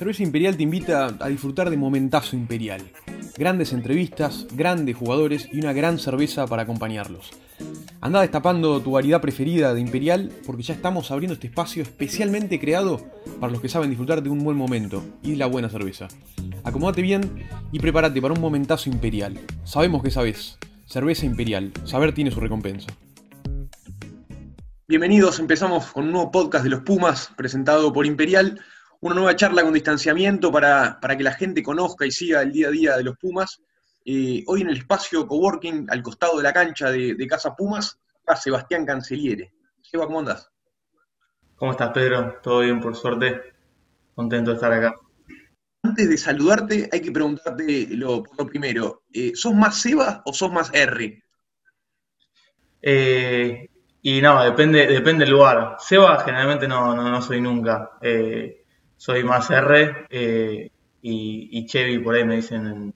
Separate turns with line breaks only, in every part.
Cerveza Imperial te invita a disfrutar de Momentazo Imperial. Grandes entrevistas, grandes jugadores y una gran cerveza para acompañarlos. Anda destapando tu variedad preferida de Imperial porque ya estamos abriendo este espacio especialmente creado para los que saben disfrutar de un buen momento y de la buena cerveza. Acomódate bien y prepárate para un momentazo imperial. Sabemos que sabes. Cerveza Imperial. Saber tiene su recompensa. Bienvenidos, empezamos con un nuevo podcast de los Pumas presentado por Imperial una nueva charla con distanciamiento para, que la gente conozca y siga el día a día de los Pumas. Eh, hoy en el espacio coworking, al costado de la cancha de, Casa Pumas, está Sebastián Canceliere. Seba, ¿cómo andas?
¿Cómo estás, Pedro? ¿Todo bien, por suerte? Contento de estar acá.
Antes de saludarte, hay que preguntarte lo, primero. Eh, ¿Sos más Seba o sos más R?
Eh, y no, depende, depende del lugar. Seba generalmente no, no, no soy nunca soy más R eh, y, Chevy por ahí me dicen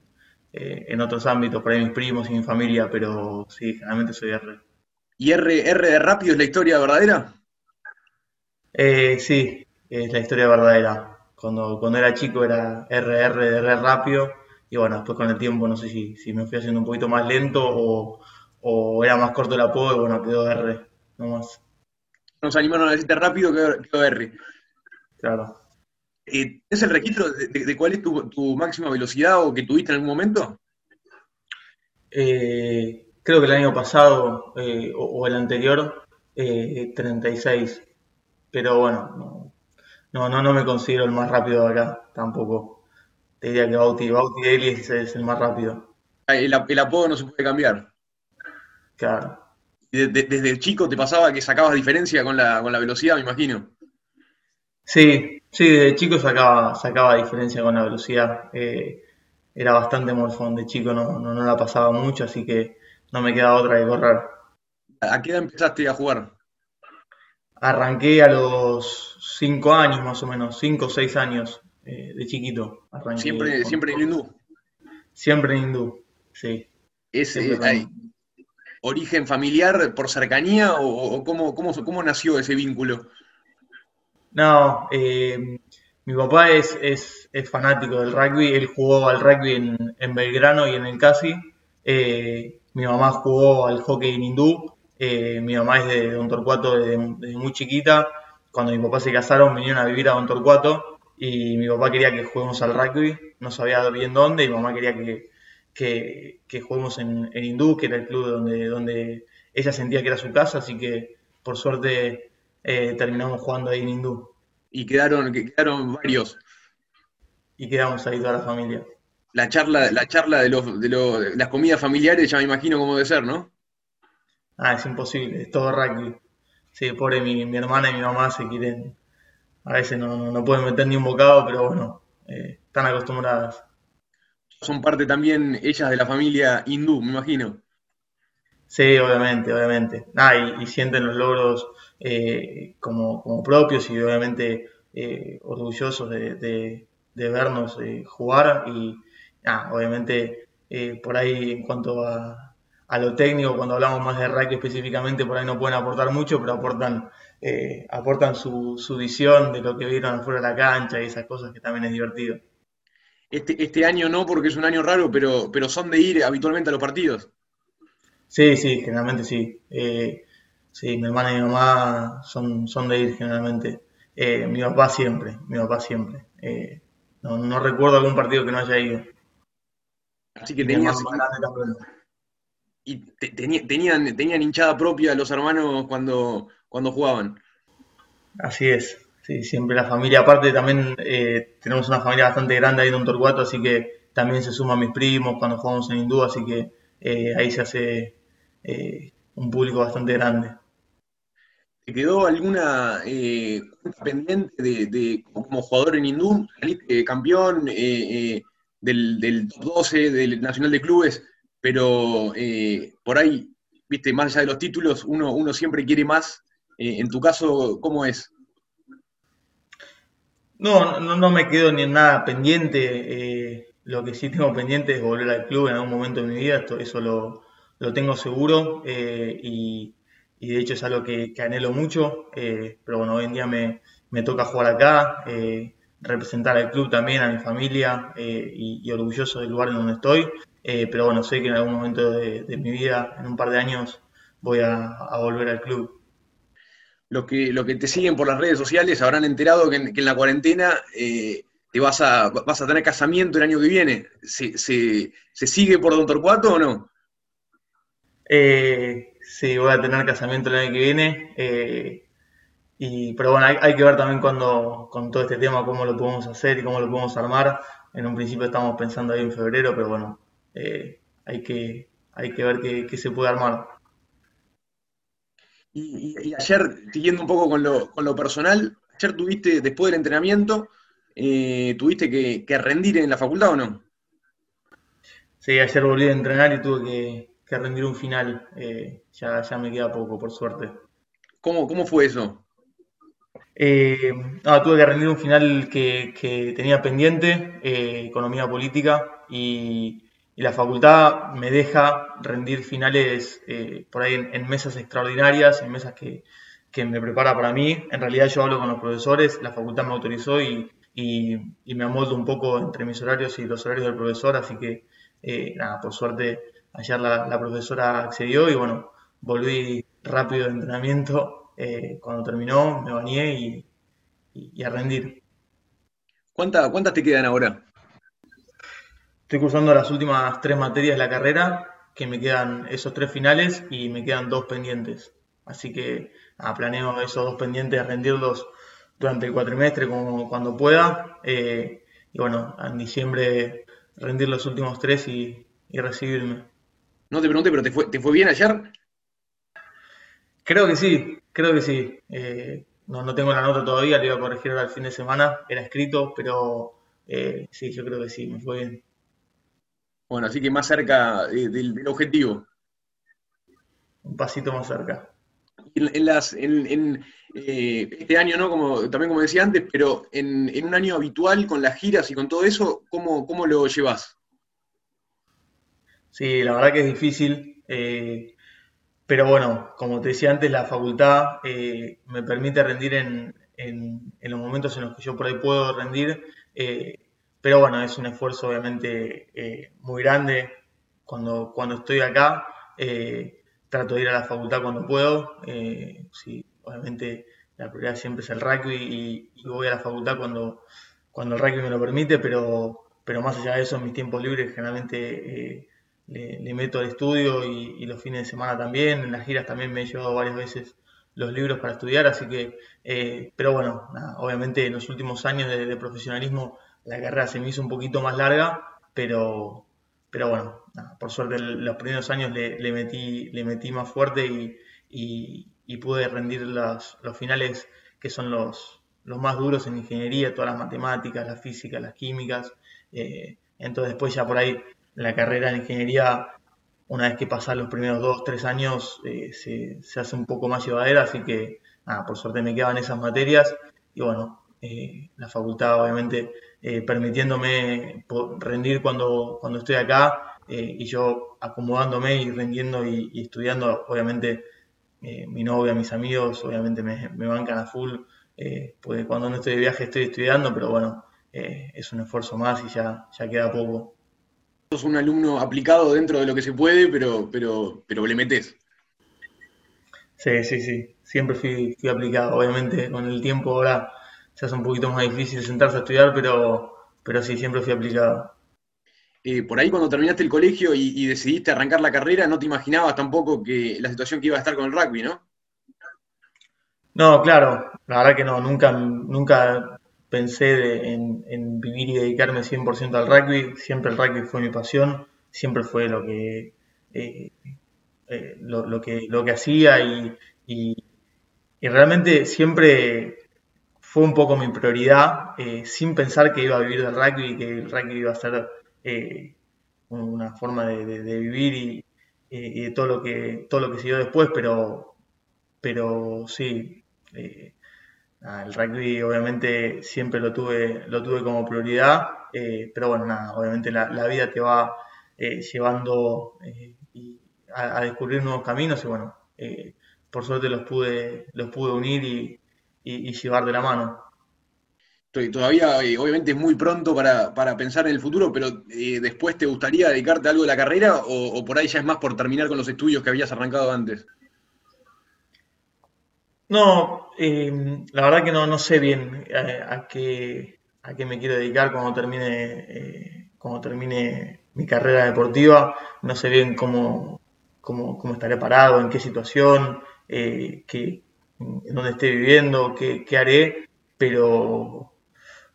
eh, en, otros ámbitos, por ahí mis primos y mi familia, pero sí, generalmente soy R.
¿Y R, R de rápido es la historia verdadera?
Eh, sí, es la historia verdadera. Cuando, cuando era chico era RR de R rápido y bueno, después con el tiempo no sé si, si me fui haciendo un poquito más lento o, era más corto el apodo y bueno, quedó R nomás.
Nos animaron a decirte rápido, quedó R.
Claro.
Eh, ¿Es el registro de, cuál es tu, máxima velocidad o que tuviste en algún momento?
Eh, creo que el año pasado eh, o, el anterior, 36. Pero bueno, no, no, no me considero el más rápido de acá, tampoco. Te diría que Bauti, Bauti Eli es, el más rápido.
Ah, el, apodo no se puede cambiar.
Claro.
desde chico te pasaba que sacabas diferencia con la, con la velocidad, me imagino.
Sí, sí, de chico sacaba, sacaba diferencia con la velocidad. Eh, era bastante morfón, de chico no, no, la pasaba mucho, así que no me quedaba otra que correr.
¿A qué edad empezaste a jugar?
Arranqué a los 5 años más o menos, 5 o 6 años eh, de chiquito.
¿Siempre, ¿Siempre en hindú?
Siempre en hindú, sí.
¿Es eh, origen familiar por cercanía o, cómo, cómo, cómo nació ese vínculo?
No, eh, mi papá es, es, es, fanático del rugby, él jugó al rugby en, Belgrano y en el Casi. Eh, mi mamá jugó al hockey en hindú, eh, mi mamá es de Don Torcuato desde, muy chiquita. Cuando mi papá se casaron vinieron a vivir a Don Torcuato y mi papá quería que juguemos al rugby, no sabía bien dónde y mi mamá quería que, que, que juguemos en, en, hindú, que era el club donde, donde ella sentía que era su casa, así que por suerte eh, terminamos jugando ahí en hindú.
Y quedaron, quedaron varios.
Y quedamos ahí toda la familia.
La charla, la charla de, los, de, las comidas familiares ya me imagino cómo debe ser, ¿no?
Ah, es imposible, es todo rugby. Sí, pobre mi, mi hermana y mi mamá se quieren. A veces no, no, pueden meter ni un bocado, pero bueno, eh, están acostumbradas.
Son parte también ellas de la familia hindú, me imagino.
Sí, obviamente, obviamente. Ah, y, sienten los logros eh, como, como, propios y obviamente eh, orgullosos de, de, vernos eh, jugar. Y ah, obviamente por ahí en cuanto a, a, lo técnico, cuando hablamos más de rugby específicamente, por ahí no pueden aportar mucho, pero aportan, aportan su, su visión de lo que vieron afuera de la cancha y esas cosas que también es divertido.
Este, este año no, porque es un año raro, pero, pero son de ir habitualmente a los partidos.
Sí, sí, generalmente sí. Eh, sí, mi hermana y mi mamá son, son de ir generalmente. Eh, mi papá siempre, mi papá siempre. Eh, no, no, recuerdo algún partido que no haya ido.
Así que tenías, y tenían, tenían hinchada propia los hermanos cuando, cuando jugaban.
Así es, sí, siempre la familia. Aparte también tenemos una familia bastante grande ahí en un Torcuato, así que también se suman mis primos cuando jugamos en Hindú, así que ahí se hace eh, un público bastante grande.
¿Te quedó alguna eh, pendiente de, como jugador en Hindú? Campeón eh, del, del 12 del Nacional de Clubes, pero por ahí, viste, más allá de los títulos, uno, siempre quiere más. en tu caso, ¿cómo es?
No, no, me quedo ni en nada pendiente. lo que sí tengo pendiente es volver al club en algún momento de mi vida. eso lo, lo tengo seguro eh, y, de hecho es algo que, anhelo mucho, eh, pero bueno, hoy en día me, toca jugar acá, eh, representar al club también, a mi familia y, orgulloso del lugar en donde estoy. pero bueno, sé que en algún momento de, mi vida, en un par de años, voy a, volver al club.
Lo que, lo que te siguen por las redes sociales habrán enterado que en, la cuarentena te vas a, vas a tener casamiento el año que viene. ¿Se, se sigue por Don Torcuato o no?
Eh, sí, voy a tener casamiento el año que viene. Eh, y, pero bueno, hay, que ver también cuando, con todo este tema cómo lo podemos hacer y cómo lo podemos armar. En un principio estamos pensando ahí en febrero, pero bueno, eh, hay, que, hay que ver qué, se puede armar.
Y, ayer, siguiendo un poco con lo, con lo personal, ayer tuviste, después del entrenamiento, eh, ¿tuviste que, que rendir en la facultad o no?
Sí, ayer volví a entrenar y tuve que, que rendir un final. Eh, ya, ya me queda poco, por suerte.
¿Cómo, cómo fue eso?
Eh, tuve que rendir un final que, tenía pendiente, eh, economía política, y, la facultad me deja rendir finales por ahí en, mesas extraordinarias, en mesas que, me prepara para mí. En realidad yo hablo con los profesores, la facultad me autorizó y, me amoldo un poco entre mis horarios y los horarios del profesor, así que nada, por suerte ayer la, profesora accedió y bueno, volví rápido de entrenamiento. Eh, cuando terminó me bañé y, a rendir.
¿Cuántas te quedan ahora?
Estoy cursando las últimas tres materias de la carrera, que me quedan esos tres finales y me quedan dos pendientes. Así que planeo esos dos pendientes rendirlos durante el cuatrimestre como cuando pueda. Eh, y bueno, en diciembre rendir los últimos tres y recibirme.
No te pregunté, pero ¿te fue, ¿te fue bien ayer?
Creo que sí, creo que sí. Eh, no, tengo la nota todavía, le iba a corregir ahora el fin de semana, era escrito, pero eh, sí, yo creo que sí, me fue bien.
Bueno, así que más cerca del, objetivo.
Un pasito más cerca.
En, las, en, eh, este año, ¿no? Como, también como decía antes, pero en, un año habitual, con las giras y con todo eso, ¿cómo, cómo lo llevas?
Sí, la verdad que es difícil, eh, pero bueno, como te decía antes, la facultad eh, me permite rendir en, en, los momentos en los que yo por ahí puedo rendir, eh, pero bueno, es un esfuerzo obviamente muy grande cuando, cuando estoy acá. trato de ir a la facultad cuando puedo, sí, obviamente la prioridad siempre es el rugby y, voy a la facultad cuando, cuando el rugby me lo permite, pero, pero más allá de eso, en mis tiempos libres generalmente le, meto al estudio y, los fines de semana también. En las giras también me he llevado varias veces los libros para estudiar, así que, eh, pero bueno, obviamente en los últimos años de, profesionalismo la carrera se me hizo un poquito más larga, pero, pero bueno, por suerte los primeros años le, metí, le metí más fuerte y, pude rendir los, los finales que son los, los más duros en ingeniería, todas las matemáticas, la física, las químicas. Eh, entonces después ya por ahí la carrera en ingeniería, una vez que pasan los primeros dos, tres años, eh, se, hace un poco más llevadera, así que nada, por suerte me quedan esas materias y bueno, eh, la facultad obviamente eh, permitiéndome rendir cuando, cuando estoy acá y yo acomodándome y rendiendo y, estudiando, obviamente mi novia, mis amigos, obviamente me, me bancan a full, porque cuando no estoy de viaje estoy estudiando, pero bueno, es un esfuerzo más y ya, ya queda poco
sos un alumno aplicado dentro de lo que se puede, pero, pero, pero le metes.
Sí, sí, sí. Siempre fui, aplicado. Obviamente con el tiempo ahora se hace un poquito más difícil sentarse a estudiar, pero, pero sí, siempre fui aplicado.
Eh, por ahí cuando terminaste el colegio y, decidiste arrancar la carrera, no te imaginabas tampoco que la situación que iba a estar con el rugby, ¿no?
No, claro, la verdad que no, nunca, nunca pensé en, vivir y dedicarme 100% al rugby. Siempre el rugby fue mi pasión, siempre fue lo que, eh, eh, lo, que, lo que hacía y, realmente siempre fue un poco mi prioridad, eh, sin pensar que iba a vivir del rugby y que el rugby iba a ser una forma de, vivir y, y, todo lo que todo lo que siguió después, pero, pero sí el rugby obviamente siempre lo tuve, lo tuve como prioridad, eh, pero bueno, nada, obviamente la, vida te va eh, llevando eh, a, descubrir nuevos caminos y bueno, por suerte los pude, los pude unir y, llevar de la mano.
todavía, obviamente, es muy pronto para, pensar en el futuro, pero después te gustaría dedicarte a algo de la carrera o, por ahí ya es más por terminar con los estudios que habías arrancado antes?
No, eh, la verdad que no, no sé bien a, qué, a qué me quiero dedicar cuando termine, cuando termine mi carrera deportiva. No sé bien cómo, cómo, estaré parado, en qué situación, qué, en dónde esté viviendo, qué, qué haré, pero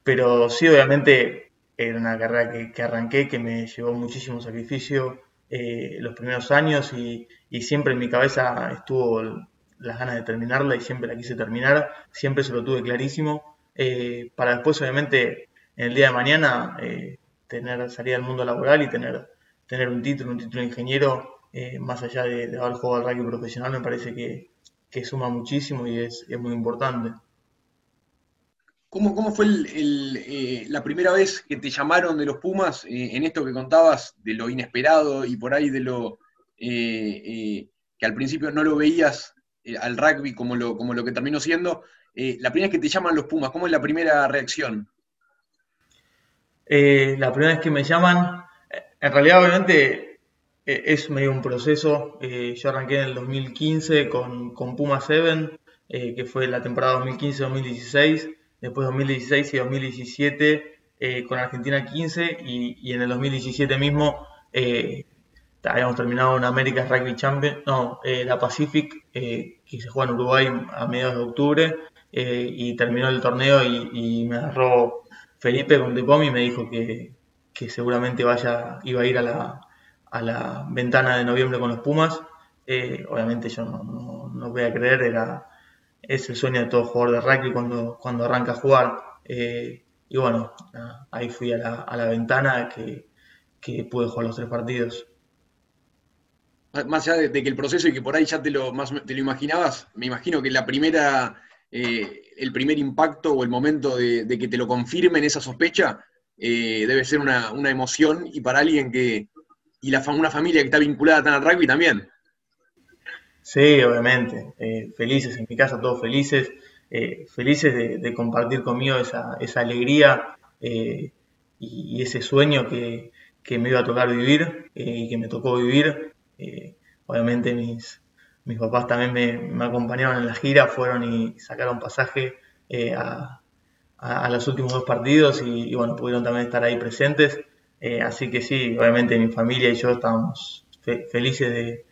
pero sí, obviamente era una carrera que, arranqué, que me llevó muchísimo sacrificio eh, los primeros años y, siempre en mi cabeza estuvo las ganas de terminarla y siempre la quise terminar, siempre se lo tuve clarísimo, eh, para después obviamente en el día de mañana eh, tener salir al mundo laboral y tener, tener un título, un título de ingeniero, más allá de, haber jugado al rugby profesional, me parece que, suma muchísimo y es muy importante.
¿Cómo, cómo fue eh, la primera vez que te llamaron de los Pumas eh, en esto que contabas, de lo inesperado y por ahí de lo eh, que al principio no lo veías al rugby como lo, como lo que terminó siendo? la primera vez que te llaman los Pumas, ¿cómo es la primera reacción?
la primera vez que me llaman, en realidad obviamente es medio un proceso. yo arranqué en el 2015 con, con Puma 7, que fue la temporada 2015-2016 después 2016 y 2017 eh, con Argentina 15 y, en el 2017 mismo eh, habíamos terminado en América Rugby Champion, no, eh, la Pacific que se juega en Uruguay a mediados de octubre y terminó el torneo y, me agarró Felipe con y me dijo que, seguramente vaya, iba a ir a la, a la ventana de noviembre con los Pumas. obviamente yo no, no, no voy a creer, era es el sueño de todo jugador de rugby cuando, cuando arranca a jugar. Eh, y bueno, ahí fui a la, ventana que, pude jugar los tres partidos.
Más allá de, que el proceso y que por ahí ya te lo, más, te lo imaginabas, me imagino que la primera, eh, el primer impacto o el momento de, que te lo confirmen esa sospecha eh, debe ser una, emoción y para alguien que, y la, una familia que está vinculada tan al rugby también.
Sí, obviamente. Eh, felices, en mi casa todos felices, felices de, compartir conmigo esa, esa alegría eh, y, ese sueño que, me iba a tocar vivir y que me tocó vivir. Obviamente mis, mis papás también me, acompañaron en la gira, fueron y sacaron pasaje a, los últimos dos partidos y, bueno, pudieron también estar ahí presentes. así que sí, obviamente mi familia y yo estábamos felices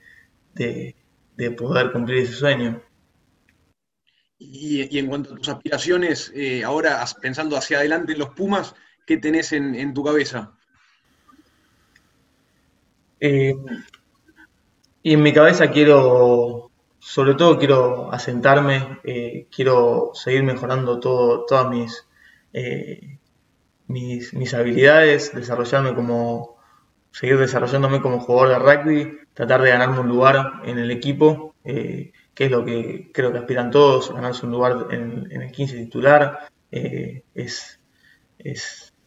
de de poder cumplir ese sueño.
Y, en cuanto a tus aspiraciones, eh, ahora pensando hacia adelante en los Pumas, ¿qué tenés en, tu cabeza?
Eh, y en mi cabeza quiero, sobre todo quiero asentarme, eh, quiero seguir mejorando todas mis, mis, mis, habilidades, desarrollarme como, seguir desarrollándome como jugador de rugby, tratar de ganarme un lugar en el equipo, eh, que es lo que creo que aspiran todos, ganarse un lugar en, el 15 titular, eh, es,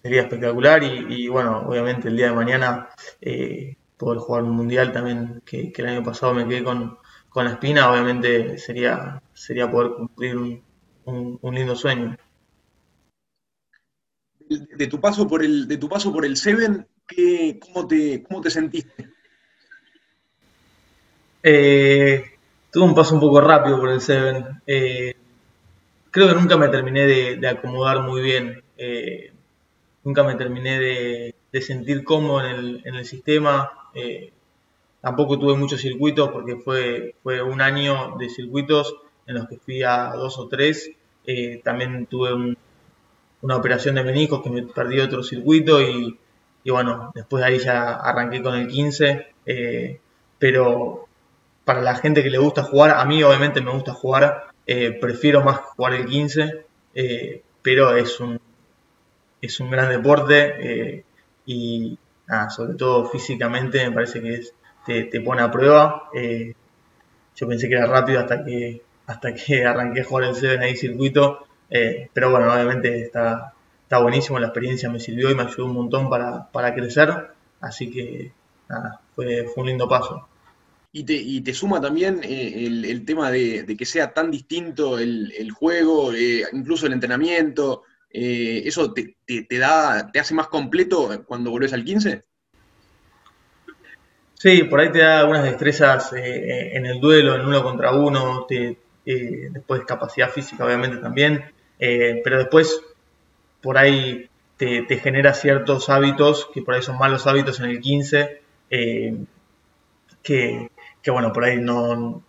sería espectacular y, bueno, obviamente el día de mañana eh, poder jugar un mundial también, que, el año pasado me quedé con, la espina, obviamente sería, sería poder cumplir un, lindo sueño.
De tu paso por el, de tu paso por el Seven, cómo, te, ¿cómo te sentiste?
Eh, tuve un paso un poco rápido por el Seven. Eh, creo que nunca me terminé de, acomodar muy bien. Eh, nunca me terminé de, sentir cómodo en el, sistema. Tampoco tuve muchos circuitos porque fue, fue un año de circuitos en los que fui a dos o tres. también tuve una operación de meniscos que me perdí otro circuito y, y, bueno, después de ahí ya arranqué con el 15. pero para la gente que le gusta jugar, a mí obviamente me gusta jugar, eh, prefiero más jugar el 15, eh, pero es un, es un gran deporte eh, y sobre todo físicamente me parece que es, te, pone a prueba. yo pensé que era rápido hasta que, hasta que arranqué a jugar el 7 ahí circuito, pero bueno, obviamente está, está buenísimo, la experiencia me sirvió y me ayudó un montón para, para crecer, así que nada, fue, fue un lindo paso.
Y te, suma también eh, el, tema de, que sea tan distinto el, juego, eh, incluso el entrenamiento, eh, ¿eso te, da, te hace más completo cuando volvés al 15?
Sí, por ahí te da algunas destrezas eh, en el duelo, en uno contra uno, después capacidad física obviamente también, pero después por ahí te, genera ciertos hábitos, que por ahí son malos hábitos en el 15, que, que, bueno, por ahí no,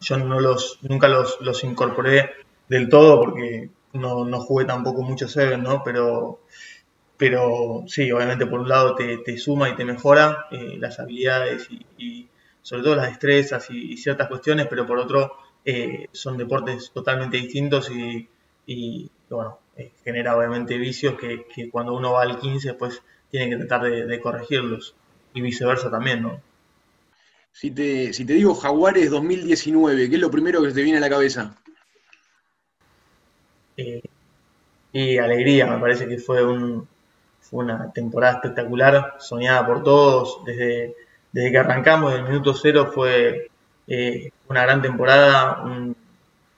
yo no los, nunca los, los incorporé del todo porque no, no jugué tampoco mucho Seven, ¿no? Pero, pero sí, obviamente por un lado te, te suma y te mejora eh, las habilidades y, sobre todo las destrezas y, ciertas cuestiones, pero por otro eh, son deportes totalmente distintos y, bueno, eh, genera obviamente vicios que, que, cuando uno va al 15 pues tiene que tratar de, de corregirlos y viceversa también, ¿no?
Si te, si te digo Jaguares 2019, ¿qué es lo primero que te viene a la cabeza?
Eh, y alegría, me parece que fue, una temporada espectacular, soñada por todos, desde, desde que arrancamos, del minuto cero fue eh, una gran temporada,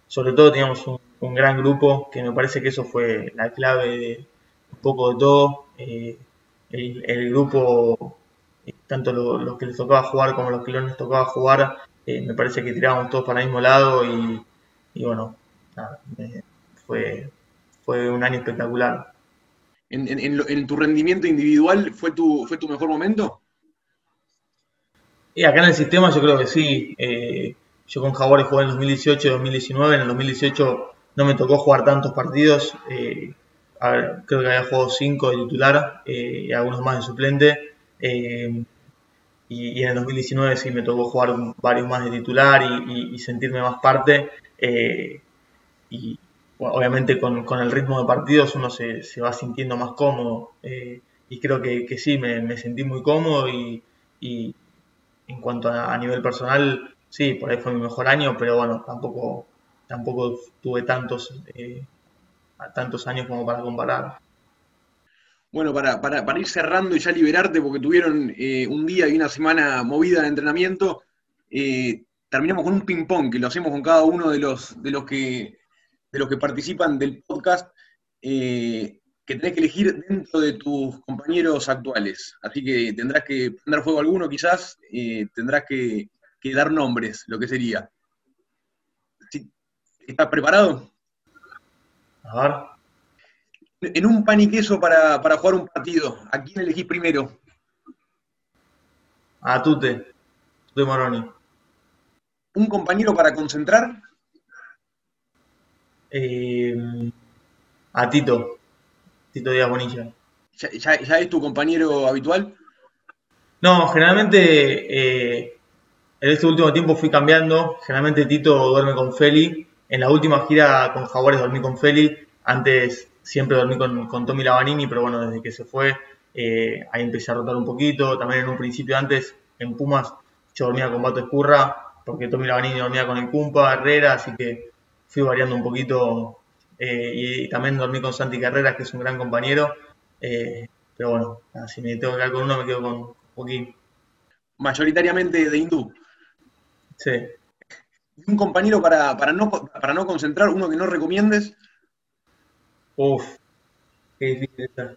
sobre todo teníamos un, gran grupo, que me parece que eso fue la clave de un poco de todo, eh, el, grupo tanto los que les tocaba jugar como los que no les tocaba jugar, eh, me parece que tirábamos todos para el mismo lado y, bueno, fue, fue un año espectacular.
¿En, tu rendimiento individual fue tu, fue tu mejor momento?
Y acá en el sistema yo creo que sí. Eh, yo con Jaguares jugué en 2018 y 2019. En el 2018 no me tocó jugar tantos partidos. Eh, creo que había jugado 5 de titular y algunos más de suplente. Eh, y, en el 2019 sí me tocó jugar varios más de titular y, sentirme más parte. Eh, y obviamente con, el ritmo de partidos uno se, va sintiendo más cómodo. Eh, y creo que, sí, me, sentí muy cómodo y, en cuanto a, nivel personal, sí, por ahí fue mi mejor año, pero bueno, tampoco, tampoco tuve tantos, tantos años como para comparar.
Bueno, para, para, ir cerrando y ya liberarte, porque tuvieron eh, un día y una semana movida de entrenamiento, eh, terminamos con un ping-pong que lo hacemos con cada uno de los, de los, que, de los que participan del podcast, eh, que tenés que elegir dentro de tus compañeros actuales. Así que tendrás que prender fuego alguno, quizás, tendrás que, que, dar nombres, lo que sería. ¿Estás preparado?
A ver.
En un pan y queso para, para jugar un partido, ¿a quién elegís primero?
A Tute, Tute Moroni.
¿Un compañero para concentrar?
Eh, a Tito, Tito Díaz Bonilla.
¿Ya, es tu compañero habitual?
No, generalmente eh, en este último tiempo fui cambiando. Generalmente Tito duerme con Feli. En la última gira con Jaguares dormí con Feli. Antes siempre dormí con, con Tommy Lavanini, pero bueno, desde que se fue, eh, ahí empecé a rotar un poquito. También en un principio antes, en Pumas, yo dormía con Bato Escurra, porque Tommy Lavanini dormía con el Cumpa, Herrera, así que fui variando un poquito. Eh, y, también dormí con Santi Carreras, que es un gran compañero. Eh, pero bueno, si me tengo que quedar con uno, me quedo con Joaquín.
Mayoritariamente de hindú.
Sí.
Un compañero para, para, no, para no concentrar, uno que no recomiendes.
Uf, qué difícil está.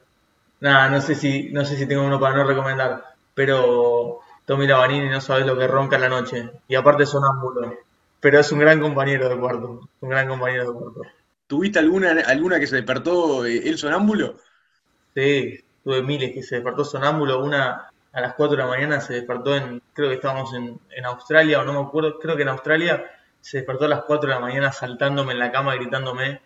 Nada, no sé si, no sé si tengo uno para no recomendar, pero Tommy Lavanini no sabes lo que ronca en la noche. Y aparte sonámbulo. Pero es un gran compañero de cuarto. Un gran compañero de cuarto.
¿Tuviste alguna, alguna que se despertó el eh, sonámbulo?
Sí, tuve miles que se despertó sonámbulo. Una a las 4 de la mañana se despertó en, creo que estábamos en, en Australia o no me acuerdo, creo que en Australia se despertó a las 4 de la mañana saltándome en la cama gritándome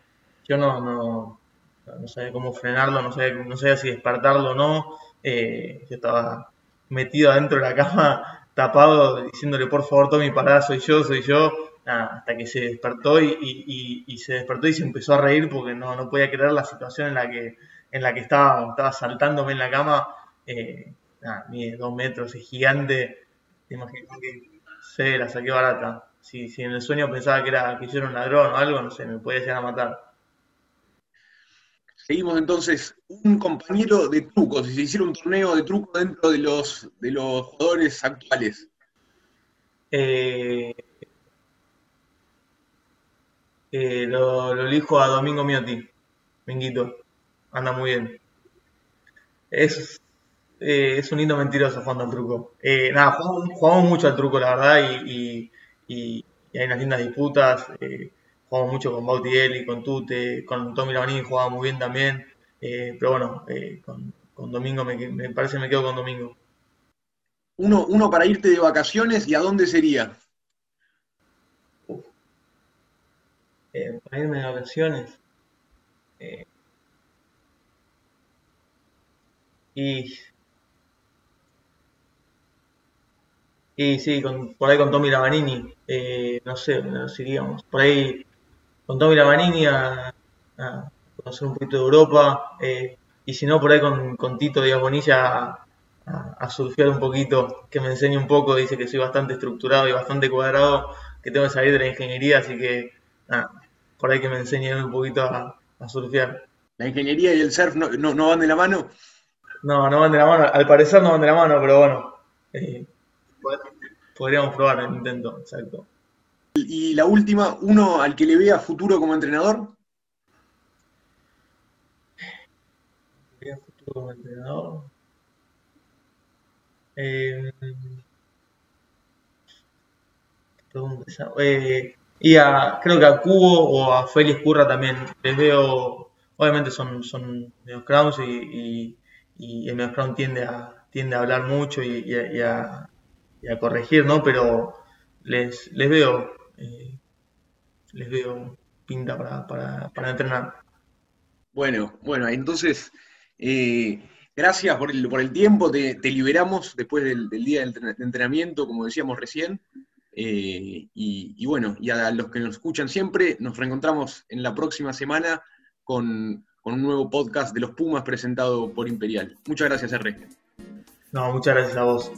yo no, no, no sabía cómo frenarlo, no sabía, no sabía si despertarlo o no. Eh, yo estaba metido adentro de la cama, tapado, diciéndole por favor, Tommy, pará, soy yo, soy yo. Hasta que se despertó y, y, se despertó y se empezó a reír porque no, no podía creer la situación en la que, en la que estaba, estaba saltándome en la cama. Eh, nada, mide dos metros, es gigante. Te imaginas que se la saqué barata. Si, si en el sueño pensaba que era que yo era un ladrón o algo, no sé, me podía llegar a matar.
Seguimos entonces, un compañero de trucos, si se hiciera un torneo de trucos dentro de los, de los jugadores actuales.
Eh, eh, lo, elijo a Domingo Miotti, Minguito. anda muy bien. Es, eh, es un lindo mentiroso jugando al truco. Eh, nada, jugamos, mucho al truco, la verdad, y, y, hay unas lindas disputas. Eh, jugamos mucho con Bautiel y con Tute, con Tommy Lavanini jugaba muy bien también. pero bueno, con, con, Domingo me, me, parece que me quedo con Domingo.
Uno, uno para irte de vacaciones y a dónde sería?
Para irme de vacaciones. y Y sí, con, por ahí con Tommy Lavanini, eh, no sé, nos iríamos. Por ahí con Tommy Lavanini a, a conocer un poquito de Europa. Eh, y si no, por ahí con, con Tito Díaz Bonilla a, a, surfear un poquito, que me enseñe un poco. Dice que soy bastante estructurado y bastante cuadrado, que tengo que salir de la ingeniería, así que nada, por ahí que me enseñe un poquito a, a surfear.
¿La ingeniería y el surf no, no, van de la mano?
No, no van de la mano. Al parecer no van de la mano, pero bueno. Eh, podríamos probar el intento, exacto.
Y la última, uno al que le vea futuro como entrenador.
¿Vea futuro como entrenador? Eh, eh, y a, creo que a Cubo o a Félix Curra también les veo, obviamente son, son medios crowns y, y, el medio crown tiende a, tiende a hablar mucho y, a, y a corregir, ¿no? Pero les, les veo, eh, les veo pinta para, entrenar.
Bueno, bueno, entonces, eh, gracias por el, por el tiempo, te, liberamos después del, día de entrenamiento, como decíamos recién. Eh, y, bueno, y a los que nos escuchan siempre, nos reencontramos en la próxima semana con, con un nuevo podcast de los Pumas presentado por Imperial. Muchas gracias, R.
No, muchas gracias a vos.